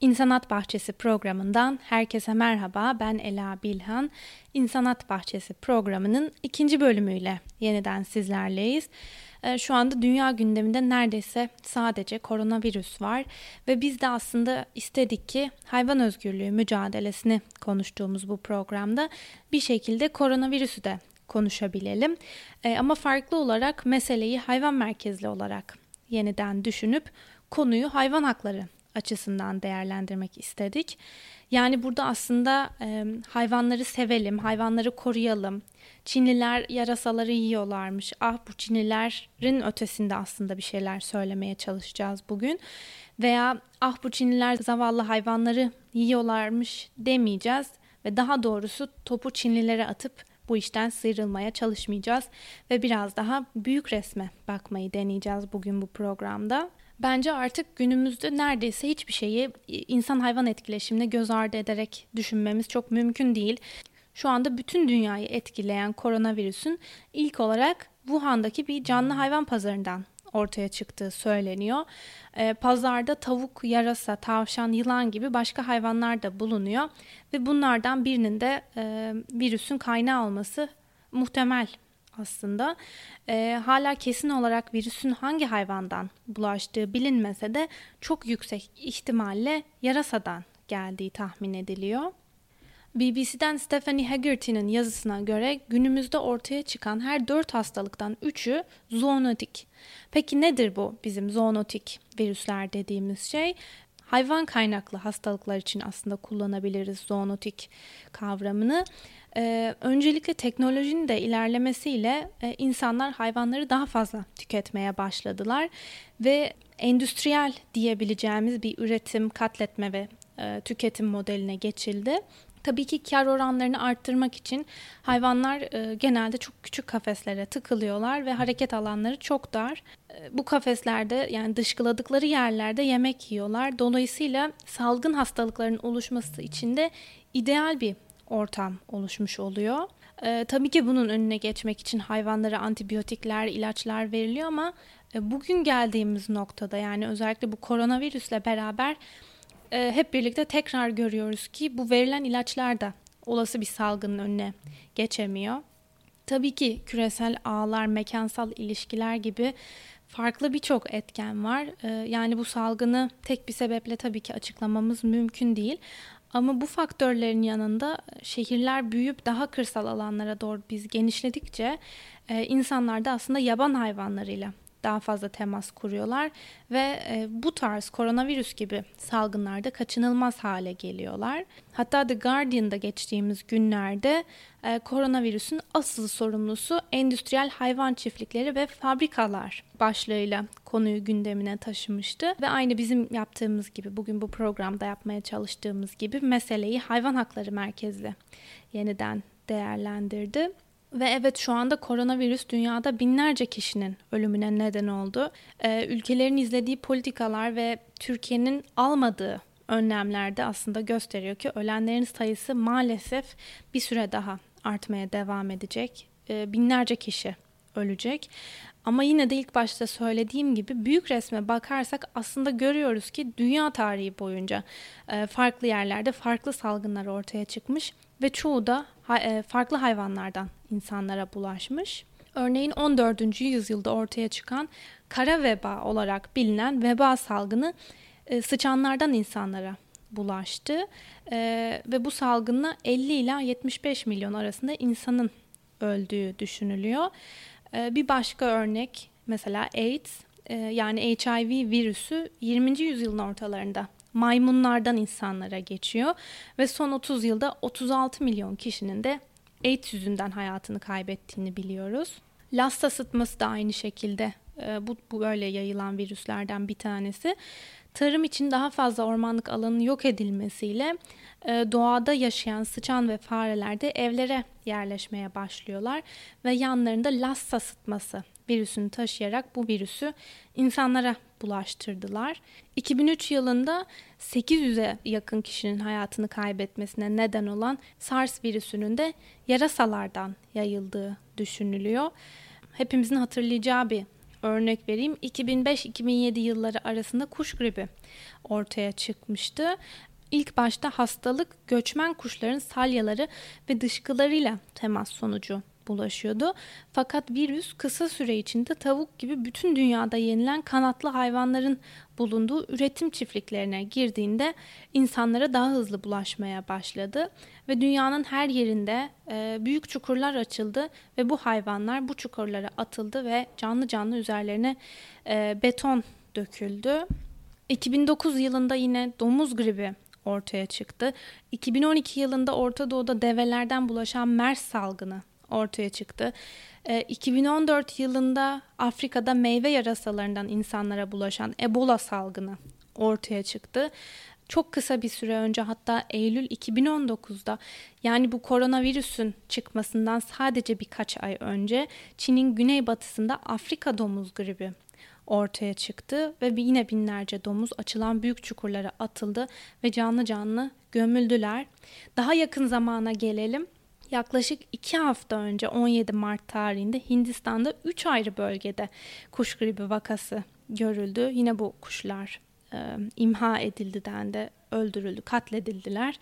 İnsanat Bahçesi programından herkese merhaba. Ben Ela Bilhan. İnsanat Bahçesi programının ikinci bölümüyle yeniden sizlerleyiz. Ee, şu anda dünya gündeminde neredeyse sadece koronavirüs var ve biz de aslında istedik ki hayvan özgürlüğü mücadelesini konuştuğumuz bu programda bir şekilde koronavirüsü de konuşabilelim. Ee, ama farklı olarak meseleyi hayvan merkezli olarak yeniden düşünüp konuyu hayvan hakları açısından değerlendirmek istedik. Yani burada aslında e, hayvanları sevelim, hayvanları koruyalım. Çinliler yarasaları yiyorlarmış. Ah bu Çinlilerin ötesinde aslında bir şeyler söylemeye çalışacağız bugün. Veya ah bu Çinliler zavallı hayvanları yiyorlarmış demeyeceğiz. Ve daha doğrusu topu Çinlilere atıp bu işten sıyrılmaya çalışmayacağız ve biraz daha büyük resme bakmayı deneyeceğiz bugün bu programda. Bence artık günümüzde neredeyse hiçbir şeyi insan hayvan etkileşimine göz ardı ederek düşünmemiz çok mümkün değil. Şu anda bütün dünyayı etkileyen koronavirüsün ilk olarak Wuhan'daki bir canlı hayvan pazarından ortaya çıktığı söyleniyor. E, pazarda tavuk, yarasa, tavşan, yılan gibi başka hayvanlar da bulunuyor ve bunlardan birinin de e, virüsün kaynağı olması muhtemel aslında. E, hala kesin olarak virüsün hangi hayvandan bulaştığı bilinmese de çok yüksek ihtimalle yarasadan geldiği tahmin ediliyor. BBC'den Stephanie Haggerty'nin yazısına göre günümüzde ortaya çıkan her dört hastalıktan üçü zoonotik. Peki nedir bu bizim zoonotik virüsler dediğimiz şey? Hayvan kaynaklı hastalıklar için aslında kullanabiliriz zoonotik kavramını. Ee, öncelikle teknolojinin de ilerlemesiyle e, insanlar hayvanları daha fazla tüketmeye başladılar ve endüstriyel diyebileceğimiz bir üretim, katletme ve e, tüketim modeline geçildi. Tabii ki kar oranlarını arttırmak için hayvanlar e, genelde çok küçük kafeslere tıkılıyorlar ve hareket alanları çok dar. E, bu kafeslerde yani dışkıladıkları yerlerde yemek yiyorlar. Dolayısıyla salgın hastalıkların oluşması için de ideal bir ortam oluşmuş oluyor. E, tabii ki bunun önüne geçmek için hayvanlara antibiyotikler, ilaçlar veriliyor ama e, bugün geldiğimiz noktada yani özellikle bu koronavirüsle beraber e, hep birlikte tekrar görüyoruz ki bu verilen ilaçlar da olası bir salgının önüne geçemiyor. Tabii ki küresel ağlar, mekansal ilişkiler gibi farklı birçok etken var. E, yani bu salgını tek bir sebeple tabii ki açıklamamız mümkün değil. Ama bu faktörlerin yanında şehirler büyüyüp daha kırsal alanlara doğru biz genişledikçe e, insanlar da aslında yaban hayvanlarıyla daha fazla temas kuruyorlar ve e, bu tarz koronavirüs gibi salgınlarda kaçınılmaz hale geliyorlar. Hatta The Guardian'da geçtiğimiz günlerde e, koronavirüsün asıl sorumlusu endüstriyel hayvan çiftlikleri ve fabrikalar başlığıyla konuyu gündemine taşımıştı ve aynı bizim yaptığımız gibi bugün bu programda yapmaya çalıştığımız gibi meseleyi hayvan hakları merkezli yeniden değerlendirdi. Ve evet şu anda koronavirüs dünyada binlerce kişinin ölümüne neden oldu. Ee, ülkelerin izlediği politikalar ve Türkiye'nin almadığı önlemler de aslında gösteriyor ki ölenlerin sayısı maalesef bir süre daha artmaya devam edecek. Ee, binlerce kişi ölecek. Ama yine de ilk başta söylediğim gibi büyük resme bakarsak aslında görüyoruz ki dünya tarihi boyunca e, farklı yerlerde farklı salgınlar ortaya çıkmış ve çoğu da farklı hayvanlardan insanlara bulaşmış. Örneğin 14. yüzyılda ortaya çıkan kara veba olarak bilinen veba salgını e, sıçanlardan insanlara bulaştı ve bu salgınla 50 ila 75 milyon arasında insanın öldüğü düşünülüyor. Bir başka örnek mesela AIDS e, yani HIV virüsü 20. yüzyılın ortalarında maymunlardan insanlara geçiyor ve son 30 yılda 36 milyon kişinin de AIDS yüzünden hayatını kaybettiğini biliyoruz. Lassa sıtması da aynı şekilde e, bu, bu böyle yayılan virüslerden bir tanesi. Tarım için daha fazla ormanlık alanın yok edilmesiyle e, doğada yaşayan sıçan ve fareler de evlere yerleşmeye başlıyorlar ve yanlarında Lassa sıtması virüsünü taşıyarak bu virüsü insanlara bulaştırdılar. 2003 yılında 800'e yakın kişinin hayatını kaybetmesine neden olan SARS virüsünün de yarasalardan yayıldığı düşünülüyor. Hepimizin hatırlayacağı bir örnek vereyim. 2005-2007 yılları arasında kuş gribi ortaya çıkmıştı. İlk başta hastalık göçmen kuşların salyaları ve dışkılarıyla temas sonucu bulaşıyordu. Fakat virüs kısa süre içinde tavuk gibi bütün dünyada yenilen kanatlı hayvanların bulunduğu üretim çiftliklerine girdiğinde insanlara daha hızlı bulaşmaya başladı ve dünyanın her yerinde e, büyük çukurlar açıldı ve bu hayvanlar bu çukurlara atıldı ve canlı canlı üzerlerine e, beton döküldü. 2009 yılında yine domuz gribi ortaya çıktı. 2012 yılında Orta Doğu'da develerden bulaşan MERS salgını ortaya çıktı. E, 2014 yılında Afrika'da meyve yarasalarından insanlara bulaşan Ebola salgını ortaya çıktı. Çok kısa bir süre önce hatta Eylül 2019'da yani bu koronavirüsün çıkmasından sadece birkaç ay önce Çin'in güneybatısında Afrika domuz gribi ortaya çıktı ve yine binlerce domuz açılan büyük çukurlara atıldı ve canlı canlı gömüldüler. Daha yakın zamana gelelim. Yaklaşık 2 hafta önce 17 Mart tarihinde Hindistan'da 3 ayrı bölgede kuş gribi vakası görüldü. Yine bu kuşlar e, imha edildi dendi, öldürüldü, katledildiler.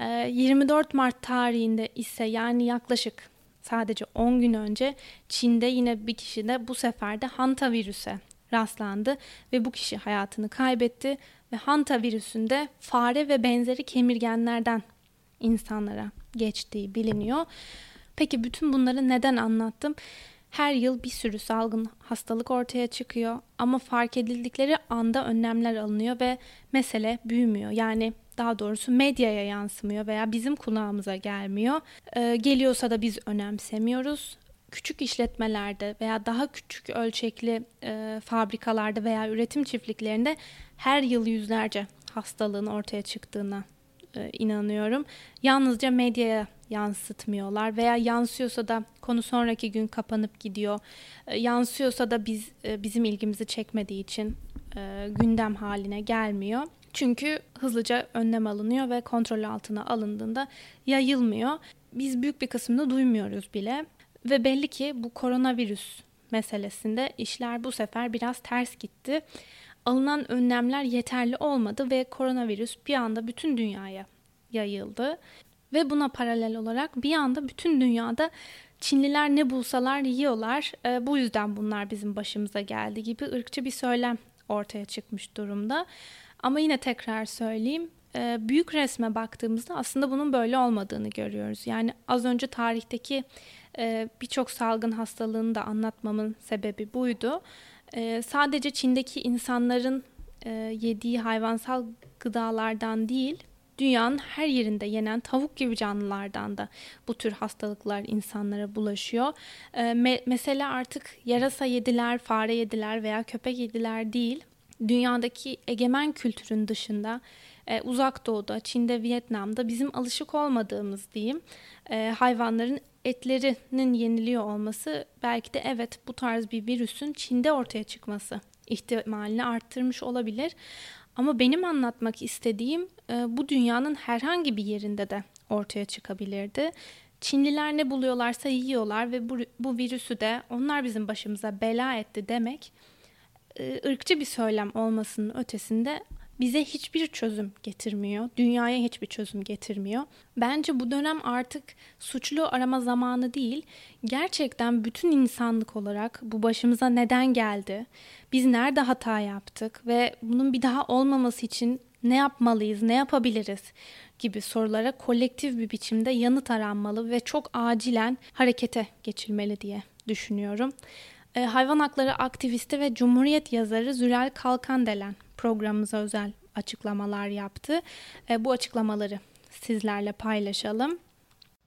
E, 24 Mart tarihinde ise yani yaklaşık sadece 10 gün önce Çin'de yine bir kişi de bu sefer de hanta virüse rastlandı ve bu kişi hayatını kaybetti ve hanta virüsünde fare ve benzeri kemirgenlerden insanlara geçtiği biliniyor. Peki bütün bunları neden anlattım? Her yıl bir sürü salgın hastalık ortaya çıkıyor ama fark edildikleri anda önlemler alınıyor ve mesele büyümüyor. Yani daha doğrusu medyaya yansımıyor veya bizim kulağımıza gelmiyor. Ee, geliyorsa da biz önemsemiyoruz. Küçük işletmelerde veya daha küçük ölçekli e, fabrikalarda veya üretim çiftliklerinde her yıl yüzlerce hastalığın ortaya çıktığına e, inanıyorum. Yalnızca medyaya yansıtmıyorlar veya yansıyorsa da konu sonraki gün kapanıp gidiyor. E, yansıyorsa da biz e, bizim ilgimizi çekmediği için gündem haline gelmiyor. Çünkü hızlıca önlem alınıyor ve kontrol altına alındığında yayılmıyor. Biz büyük bir kısmını duymuyoruz bile ve belli ki bu koronavirüs meselesinde işler bu sefer biraz ters gitti alınan önlemler yeterli olmadı ve koronavirüs bir anda bütün dünyaya yayıldı. Ve buna paralel olarak bir anda bütün dünyada Çinliler ne bulsalar yiyorlar. E, bu yüzden bunlar bizim başımıza geldi gibi ırkçı bir söylem ortaya çıkmış durumda. Ama yine tekrar söyleyeyim. E, büyük resme baktığımızda aslında bunun böyle olmadığını görüyoruz. Yani az önce tarihteki e, birçok salgın hastalığını da anlatmamın sebebi buydu e, sadece Çin'deki insanların e, yediği hayvansal gıdalardan değil, dünyanın her yerinde yenen tavuk gibi canlılardan da bu tür hastalıklar insanlara bulaşıyor. E, me- mesele artık yarasa yediler, fare yediler veya köpek yediler değil. Dünyadaki egemen kültürün dışında e, uzak doğuda, Çin'de, Vietnam'da bizim alışık olmadığımız diyeyim e, hayvanların etlerinin yeniliyor olması belki de evet bu tarz bir virüsün Çin'de ortaya çıkması ihtimalini arttırmış olabilir. Ama benim anlatmak istediğim e, bu dünyanın herhangi bir yerinde de ortaya çıkabilirdi. Çinliler ne buluyorlarsa yiyorlar ve bu, bu virüsü de onlar bizim başımıza bela etti demek e, ırkçı bir söylem olmasının ötesinde bize hiçbir çözüm getirmiyor. Dünyaya hiçbir çözüm getirmiyor. Bence bu dönem artık suçlu arama zamanı değil. Gerçekten bütün insanlık olarak bu başımıza neden geldi? Biz nerede hata yaptık ve bunun bir daha olmaması için ne yapmalıyız, ne yapabiliriz gibi sorulara kolektif bir biçimde yanıt aranmalı ve çok acilen harekete geçilmeli diye düşünüyorum. E, hayvan hakları aktivisti ve Cumhuriyet yazarı Zürel Kalkandelen programımıza özel açıklamalar yaptı. E, bu açıklamaları sizlerle paylaşalım.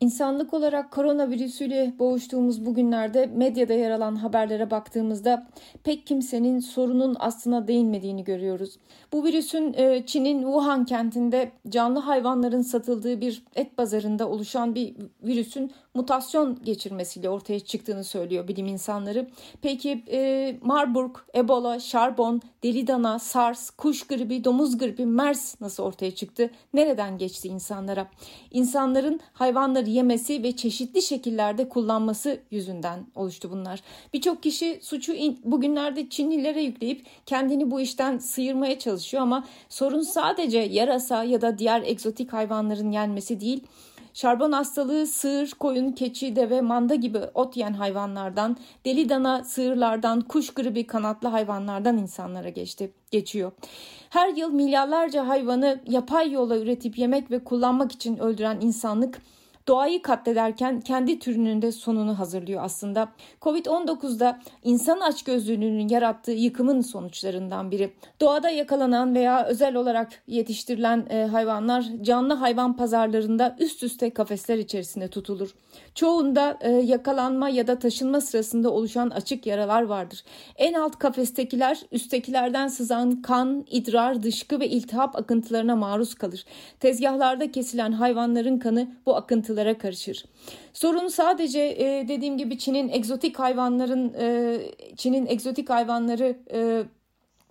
İnsanlık olarak koronavirüsüyle boğuştuğumuz bu günlerde medyada yer alan haberlere baktığımızda pek kimsenin sorunun aslına değinmediğini görüyoruz. Bu virüsün e, Çin'in Wuhan kentinde canlı hayvanların satıldığı bir et pazarında oluşan bir virüsün mutasyon geçirmesiyle ortaya çıktığını söylüyor bilim insanları. Peki e, Marburg, Ebola, Şarbon, deli dana, SARS, kuş gribi, domuz gribi, MERS nasıl ortaya çıktı? Nereden geçti insanlara? İnsanların hayvanları yemesi ve çeşitli şekillerde kullanması yüzünden oluştu bunlar. Birçok kişi suçu bugünlerde Çinlilere yükleyip kendini bu işten sıyırmaya çalışıyor ama sorun sadece yarasa ya da diğer egzotik hayvanların yenmesi değil Şarbon hastalığı sığır, koyun, keçi, deve, manda gibi ot yiyen hayvanlardan, deli dana sığırlardan, kuş gribi kanatlı hayvanlardan insanlara geçti, geçiyor. Her yıl milyarlarca hayvanı yapay yola üretip yemek ve kullanmak için öldüren insanlık doğayı katlederken kendi türünün de sonunu hazırlıyor aslında. Covid-19'da insan açgözlülüğünün yarattığı yıkımın sonuçlarından biri. Doğada yakalanan veya özel olarak yetiştirilen e, hayvanlar canlı hayvan pazarlarında üst üste kafesler içerisinde tutulur. Çoğunda e, yakalanma ya da taşınma sırasında oluşan açık yaralar vardır. En alt kafestekiler üsttekilerden sızan kan, idrar, dışkı ve iltihap akıntılarına maruz kalır. Tezgahlarda kesilen hayvanların kanı bu akıntılara karışır. Sorun sadece e, dediğim gibi Çin'in egzotik hayvanların e, Çin'in egzotik hayvanları e,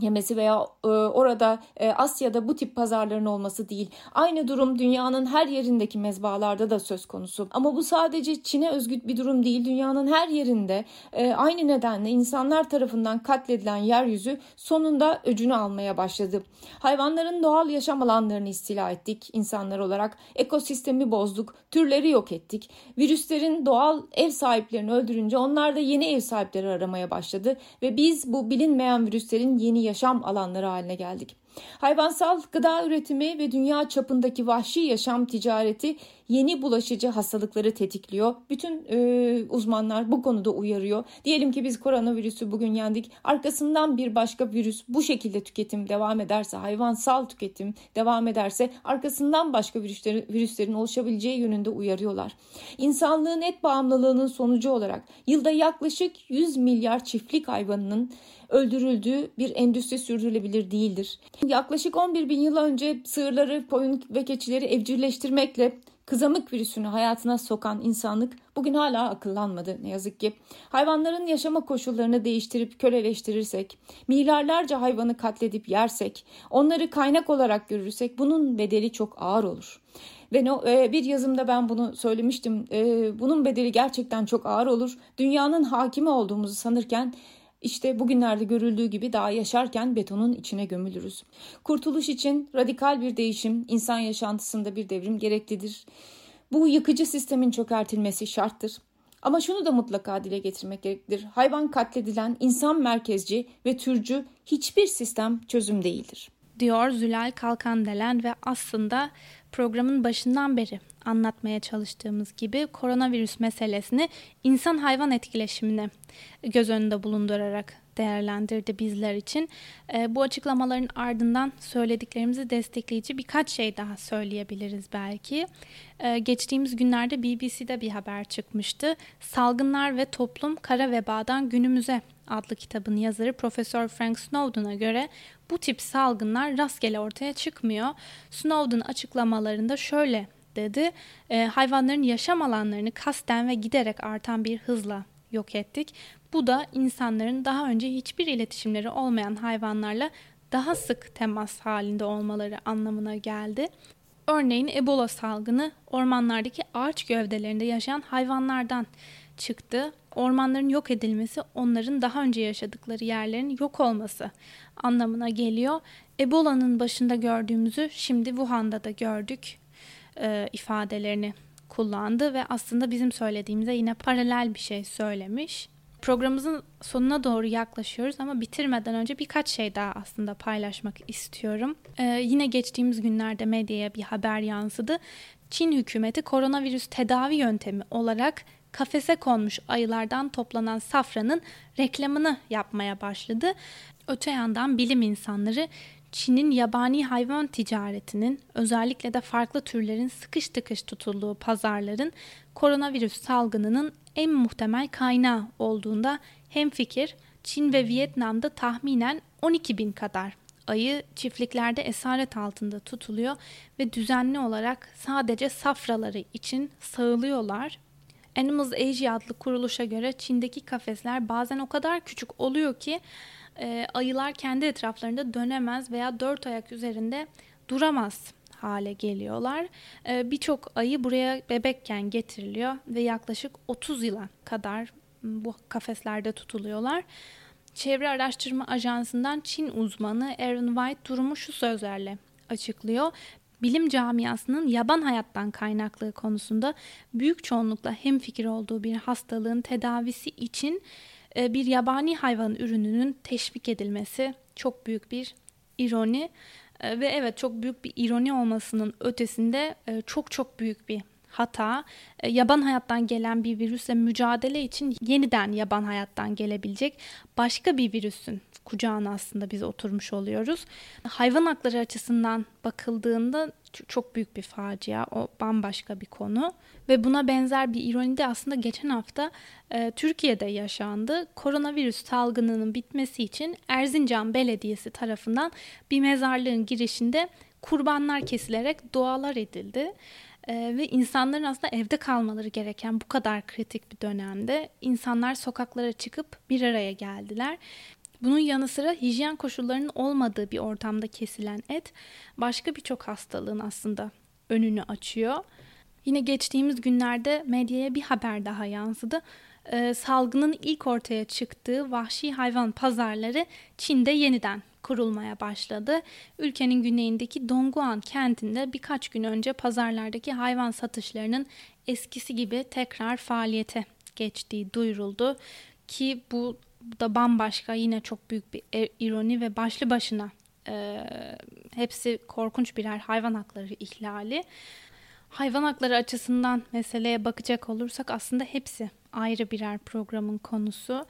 yemesi veya e, orada e, Asya'da bu tip pazarların olması değil. Aynı durum dünyanın her yerindeki mezbalarda da söz konusu. Ama bu sadece Çin'e özgü bir durum değil. Dünyanın her yerinde e, aynı nedenle insanlar tarafından katledilen yeryüzü sonunda öcünü almaya başladı. Hayvanların doğal yaşam alanlarını istila ettik insanlar olarak. Ekosistemi bozduk, türleri yok ettik. Virüslerin doğal ev sahiplerini öldürünce onlar da yeni ev sahipleri aramaya başladı ve biz bu bilinmeyen virüslerin yeni yaşam alanları haline geldik. Hayvansal gıda üretimi ve dünya çapındaki vahşi yaşam ticareti yeni bulaşıcı hastalıkları tetikliyor. Bütün e, uzmanlar bu konuda uyarıyor. Diyelim ki biz koronavirüsü bugün yendik. Arkasından bir başka virüs bu şekilde tüketim devam ederse, hayvansal tüketim devam ederse arkasından başka virüslerin, virüslerin oluşabileceği yönünde uyarıyorlar. İnsanlığın et bağımlılığının sonucu olarak yılda yaklaşık 100 milyar çiftlik hayvanının öldürüldüğü bir endüstri sürdürülebilir değildir. Yaklaşık 11 bin yıl önce sığırları, koyun ve keçileri evcilleştirmekle kızamık virüsünü hayatına sokan insanlık bugün hala akıllanmadı ne yazık ki. Hayvanların yaşama koşullarını değiştirip köleleştirirsek, milyarlarca hayvanı katledip yersek, onları kaynak olarak görürsek bunun bedeli çok ağır olur. Ve e, bir yazımda ben bunu söylemiştim. E, bunun bedeli gerçekten çok ağır olur. Dünyanın hakimi olduğumuzu sanırken işte bugünlerde görüldüğü gibi daha yaşarken betonun içine gömülürüz. Kurtuluş için radikal bir değişim, insan yaşantısında bir devrim gereklidir. Bu yıkıcı sistemin çökertilmesi şarttır. Ama şunu da mutlaka dile getirmek gereklidir. Hayvan katledilen insan merkezci ve türcü hiçbir sistem çözüm değildir. Diyor Zülal Kalkandelen ve aslında programın başından beri anlatmaya çalıştığımız gibi koronavirüs meselesini insan hayvan etkileşimine göz önünde bulundurarak değerlendirdi bizler için. E, bu açıklamaların ardından söylediklerimizi destekleyici birkaç şey daha söyleyebiliriz belki. E, geçtiğimiz günlerde BBC'de bir haber çıkmıştı. Salgınlar ve Toplum Kara Vebadan Günümüze adlı kitabın yazarı Profesör Frank Snowden'a göre bu tip salgınlar rastgele ortaya çıkmıyor. Snowden açıklamalarında şöyle dedi. E, hayvanların yaşam alanlarını kasten ve giderek artan bir hızla yok ettik. Bu da insanların daha önce hiçbir iletişimleri olmayan hayvanlarla daha sık temas halinde olmaları anlamına geldi. Örneğin Ebola salgını ormanlardaki ağaç gövdelerinde yaşayan hayvanlardan çıktı. Ormanların yok edilmesi onların daha önce yaşadıkları yerlerin yok olması anlamına geliyor. Ebola'nın başında gördüğümüzü şimdi Wuhan'da da gördük e, ifadelerini kullandı ve aslında bizim söylediğimize yine paralel bir şey söylemiş. Programımızın sonuna doğru yaklaşıyoruz ama bitirmeden önce birkaç şey daha aslında paylaşmak istiyorum. Ee, yine geçtiğimiz günlerde medyaya bir haber yansıdı. Çin hükümeti koronavirüs tedavi yöntemi olarak kafese konmuş ayılardan toplanan safranın reklamını yapmaya başladı. Öte yandan bilim insanları Çin'in yabani hayvan ticaretinin özellikle de farklı türlerin sıkış tıkış tutulduğu pazarların koronavirüs salgınının en muhtemel kaynağı olduğunda hemfikir Çin ve Vietnam'da tahminen 12 bin kadar ayı çiftliklerde esaret altında tutuluyor ve düzenli olarak sadece safraları için sağılıyorlar. Animals Asia adlı kuruluşa göre Çin'deki kafesler bazen o kadar küçük oluyor ki e, ayılar kendi etraflarında dönemez veya dört ayak üzerinde duramaz hale geliyorlar. E, Birçok ayı buraya bebekken getiriliyor ve yaklaşık 30 yıla kadar bu kafeslerde tutuluyorlar. Çevre Araştırma Ajansı'ndan Çin uzmanı Aaron White durumu şu sözlerle açıklıyor. Bilim camiasının yaban hayattan kaynaklı konusunda büyük çoğunlukla hemfikir olduğu bir hastalığın tedavisi için e, bir yabani hayvan ürününün teşvik edilmesi çok büyük bir ironi ve evet çok büyük bir ironi olmasının ötesinde e, çok çok büyük bir hata e, yaban hayattan gelen bir virüsle mücadele için yeniden yaban hayattan gelebilecek başka bir virüsün kucağına aslında biz oturmuş oluyoruz. Hayvan hakları açısından bakıldığında çok büyük bir facia. O bambaşka bir konu. Ve buna benzer bir ironi de aslında geçen hafta e, Türkiye'de yaşandı. Koronavirüs salgınının bitmesi için Erzincan Belediyesi tarafından bir mezarlığın girişinde kurbanlar kesilerek dualar edildi. Ee, ve insanların aslında evde kalmaları gereken bu kadar kritik bir dönemde insanlar sokaklara çıkıp bir araya geldiler. Bunun yanı sıra hijyen koşullarının olmadığı bir ortamda kesilen et başka birçok hastalığın aslında önünü açıyor. Yine geçtiğimiz günlerde medyaya bir haber daha yansıdı. Ee, salgının ilk ortaya çıktığı vahşi hayvan pazarları Çin'de yeniden kurulmaya başladı. Ülkenin güneyindeki Dongguan kentinde birkaç gün önce pazarlardaki hayvan satışlarının eskisi gibi tekrar faaliyete geçtiği duyuruldu ki bu da bambaşka yine çok büyük bir e, ironi ve başlı başına e, hepsi korkunç birer hayvan hakları ihlali. Hayvan hakları açısından meseleye bakacak olursak aslında hepsi ayrı birer programın konusu.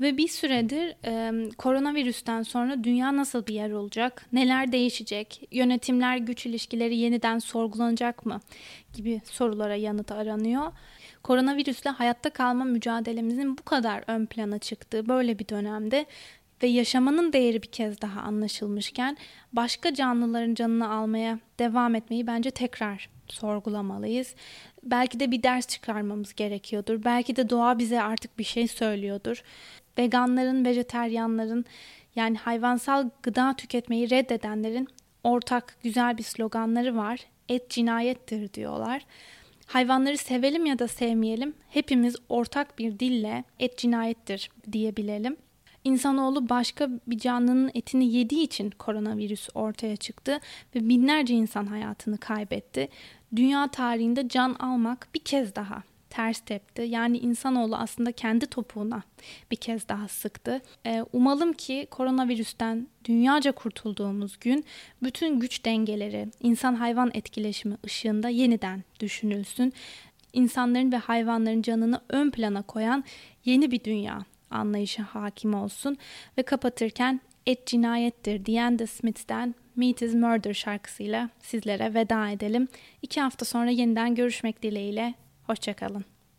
Ve bir süredir e, koronavirüsten sonra dünya nasıl bir yer olacak? Neler değişecek? Yönetimler güç ilişkileri yeniden sorgulanacak mı? Gibi sorulara yanıt aranıyor. Koronavirüsle hayatta kalma mücadelemizin bu kadar ön plana çıktığı böyle bir dönemde ve yaşamanın değeri bir kez daha anlaşılmışken başka canlıların canını almaya devam etmeyi bence tekrar sorgulamalıyız. Belki de bir ders çıkarmamız gerekiyordur. Belki de doğa bize artık bir şey söylüyordur. Veganların, vejeteryanların yani hayvansal gıda tüketmeyi reddedenlerin ortak güzel bir sloganları var. Et cinayettir diyorlar. Hayvanları sevelim ya da sevmeyelim hepimiz ortak bir dille et cinayettir diyebilelim. İnsanoğlu başka bir canlının etini yediği için koronavirüs ortaya çıktı ve binlerce insan hayatını kaybetti. Dünya tarihinde can almak bir kez daha ters tepti. Yani insanoğlu aslında kendi topuğuna bir kez daha sıktı. Ee, umalım ki koronavirüsten dünyaca kurtulduğumuz gün bütün güç dengeleri, insan hayvan etkileşimi ışığında yeniden düşünülsün. İnsanların ve hayvanların canını ön plana koyan yeni bir dünya anlayışı hakim olsun ve kapatırken et cinayettir diyen The Smiths'ten Meat is Murder şarkısıyla sizlere veda edelim. İki hafta sonra yeniden görüşmek dileğiyle. Hoşçakalın.